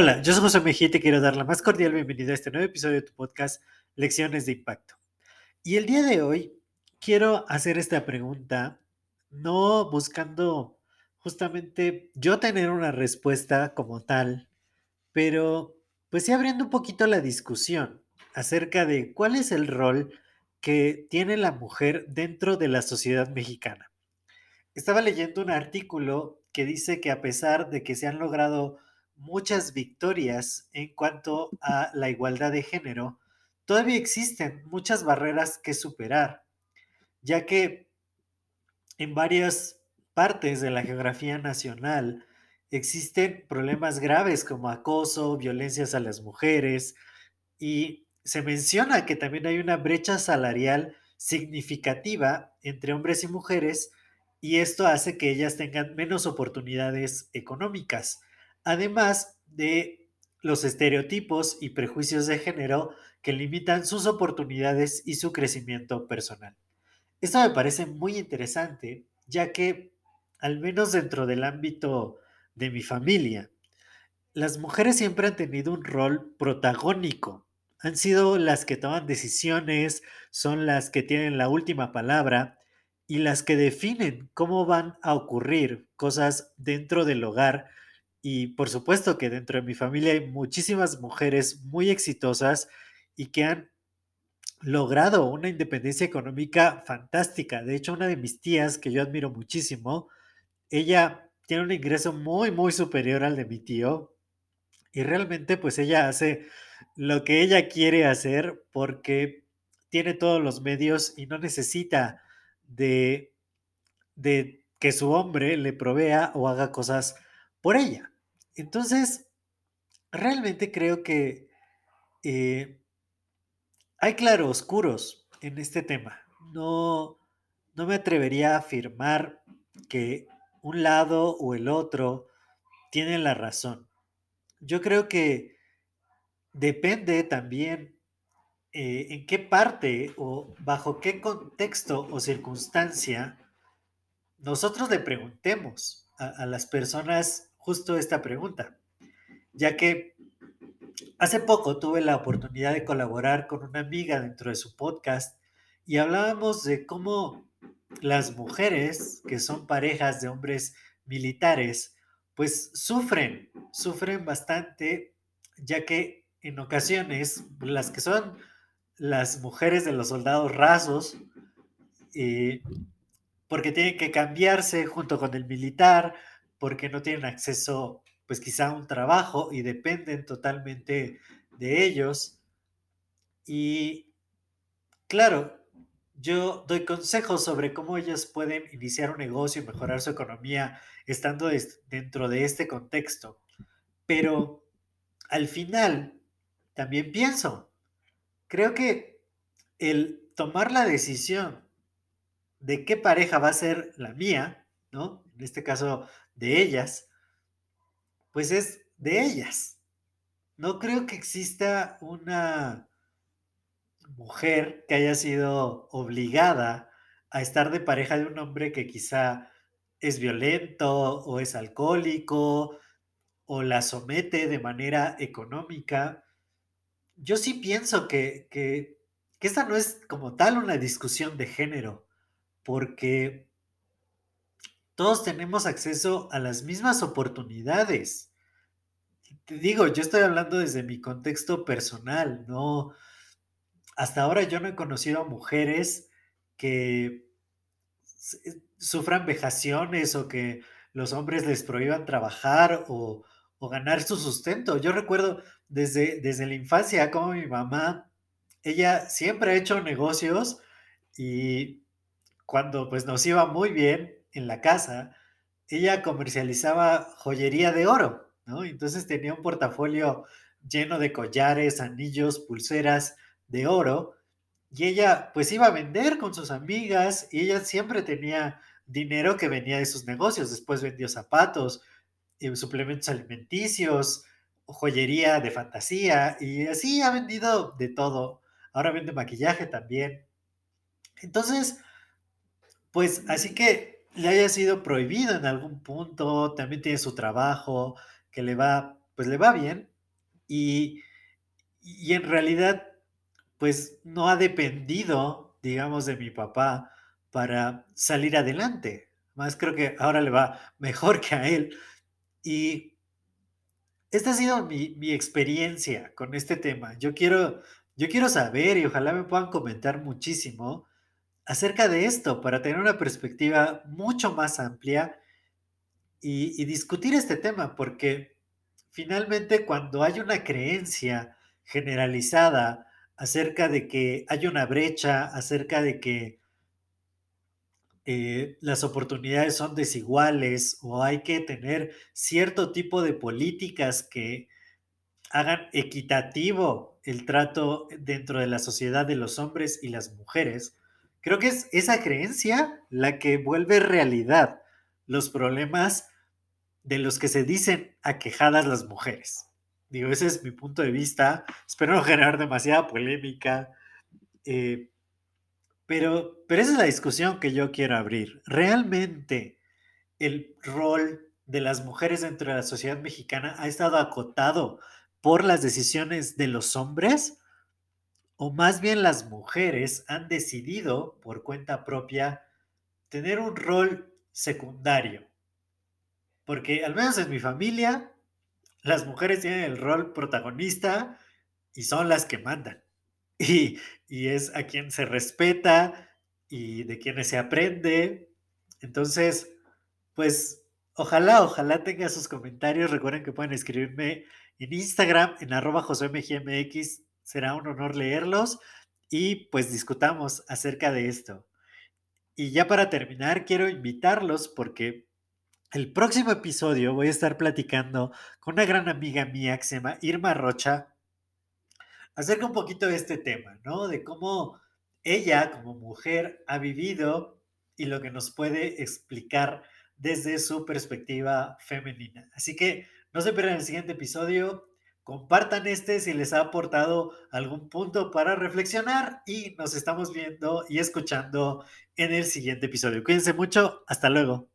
Hola, yo soy José Mejía y te quiero dar la más cordial bienvenida a este nuevo episodio de tu podcast Lecciones de Impacto. Y el día de hoy quiero hacer esta pregunta no buscando justamente yo tener una respuesta como tal, pero pues sí abriendo un poquito la discusión acerca de cuál es el rol que tiene la mujer dentro de la sociedad mexicana. Estaba leyendo un artículo que dice que a pesar de que se han logrado muchas victorias en cuanto a la igualdad de género, todavía existen muchas barreras que superar, ya que en varias partes de la geografía nacional existen problemas graves como acoso, violencias a las mujeres y se menciona que también hay una brecha salarial significativa entre hombres y mujeres y esto hace que ellas tengan menos oportunidades económicas además de los estereotipos y prejuicios de género que limitan sus oportunidades y su crecimiento personal. Esto me parece muy interesante, ya que, al menos dentro del ámbito de mi familia, las mujeres siempre han tenido un rol protagónico. Han sido las que toman decisiones, son las que tienen la última palabra y las que definen cómo van a ocurrir cosas dentro del hogar y por supuesto que dentro de mi familia hay muchísimas mujeres muy exitosas y que han logrado una independencia económica fantástica. De hecho, una de mis tías, que yo admiro muchísimo, ella tiene un ingreso muy, muy superior al de mi tío. Y realmente, pues ella hace lo que ella quiere hacer porque tiene todos los medios y no necesita de, de que su hombre le provea o haga cosas por ella. Entonces, realmente creo que eh, hay claroscuros en este tema. No, no me atrevería a afirmar que un lado o el otro tienen la razón. Yo creo que depende también eh, en qué parte o bajo qué contexto o circunstancia nosotros le preguntemos a, las personas justo esta pregunta, ya que hace poco tuve la oportunidad de colaborar con una amiga dentro de su podcast y hablábamos de cómo las mujeres que son parejas de hombres militares, pues sufren, sufren bastante, ya que en ocasiones las que son las mujeres de los soldados rasos, eh, porque tienen que cambiarse junto con el militar, porque no tienen acceso, pues quizá a un trabajo y dependen totalmente de ellos. Y claro, yo doy consejos sobre cómo ellos pueden iniciar un negocio y mejorar su economía estando dentro de este contexto. Pero al final, también pienso, creo que el tomar la decisión de qué pareja va a ser la mía, ¿no? En este caso, de ellas, pues es de ellas. No creo que exista una mujer que haya sido obligada a estar de pareja de un hombre que quizá es violento o es alcohólico o la somete de manera económica. Yo sí pienso que, que, esta no es como tal una discusión de género porque todos tenemos acceso a las mismas oportunidades. Te digo, yo estoy hablando desde mi contexto personal, no. Hasta ahora yo no he conocido a mujeres que eh, sufran vejaciones o que los hombres les prohíban trabajar o, ganar su sustento. Yo recuerdo desde, desde la infancia como mi mamá, ella siempre ha hecho negocios y cuando pues nos iba muy bien en la casa, ella comercializaba joyería de oro, ¿no? Entonces tenía un portafolio lleno de collares, anillos, pulseras de oro, y ella pues iba a vender con sus amigas y ella siempre tenía dinero que venía de sus negocios. Después vendió zapatos, eh, suplementos alimenticios, joyería de fantasía y así ha vendido de todo. Ahora vende maquillaje también. Entonces, pues así que le haya sido prohibido en algún punto, también tiene su trabajo, que le va, pues le va bien y, y en realidad, pues no ha dependido, digamos, de mi papá para salir adelante. Más creo que ahora le va mejor que a él. Y esta ha sido mi, mi experiencia con este tema. Yo quiero, yo quiero saber y ojalá me puedan comentar muchísimo acerca de esto para tener una perspectiva mucho más amplia y, discutir este tema, porque finalmente cuando hay una creencia generalizada acerca de que hay una brecha, acerca de que eh, las oportunidades son desiguales o hay que tener cierto tipo de políticas que hagan equitativo el trato dentro de la sociedad de los hombres y las mujeres, creo que es esa creencia la que vuelve realidad los problemas de los que se dicen aquejadas las mujeres. Digo, ese es mi punto de vista. Espero no generar demasiada polémica. Eh, pero, pero esa es la discusión que yo quiero abrir. ¿Realmente el rol de las mujeres dentro de la sociedad mexicana ha estado acotado por las decisiones de los hombres? ¿O más bien las mujeres han decidido por cuenta propia tener un rol secundario? Porque al menos en mi familia, las mujeres tienen el rol protagonista y son las que mandan. Y, y es a quien se respeta y de quienes se aprende. Entonces, pues ojalá, ojalá tenga sus comentarios. Recuerden que pueden escribirme en Instagram, en arroba josemgmx. Será un honor leerlos y pues discutamos acerca de esto. Y ya para terminar, quiero invitarlos porque el próximo episodio voy a estar platicando con una gran amiga mía que se llama Irma Rocha acerca un poquito de este tema, ¿no? De cómo ella como mujer ha vivido y lo que nos puede explicar desde su perspectiva femenina. Así que no se pierdan el siguiente episodio, compartan este si les ha aportado algún punto para reflexionar y nos estamos viendo y escuchando en el siguiente episodio. Cuídense mucho, hasta luego.